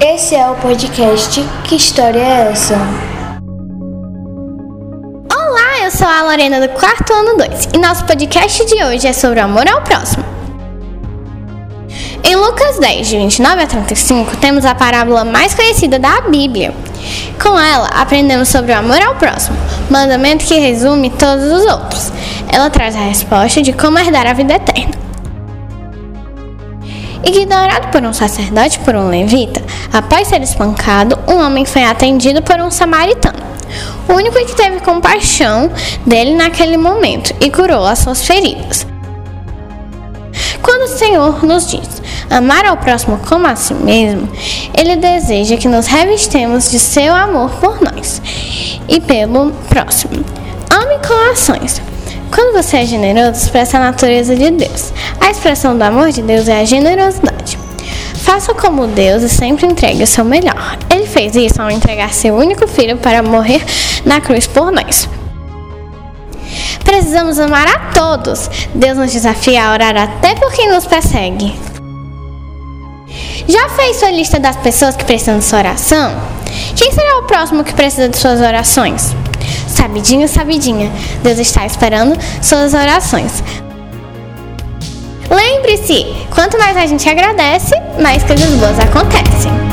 Esse é o podcast Que História é essa? Olá, eu sou a Lorena do quarto ano 2 e nosso podcast de hoje é sobre o amor ao próximo. Em Lucas 10, de 29 a 35, temos a parábola mais conhecida da Bíblia. Com ela, aprendemos sobre o amor ao próximo, mandamento que resume todos os outros. Ela traz a resposta de como herdar a vida eterna. Ignorado por um sacerdote por um levita, após ser espancado, um homem foi atendido por um samaritano, o único que teve compaixão dele naquele momento e curou as suas feridas. Quando o Senhor nos diz amar ao próximo como a si mesmo, Ele deseja que nos revistemos de seu amor por nós e pelo próximo. Ame com ações. Quando você é generoso, expressa a natureza de Deus. A expressão do amor de Deus é a generosidade. Faça como Deus e sempre entregue o seu melhor. Ele fez isso ao entregar seu único filho para morrer na cruz por nós. Precisamos amar a todos. Deus nos desafia a orar até por quem nos persegue. Já fez sua lista das pessoas que precisam de sua oração? Quem será o próximo que precisa de suas orações? Sabidinho, sabidinha, Deus está esperando suas orações. Lembre-se, quanto mais a gente agradece, mais coisas boas acontecem.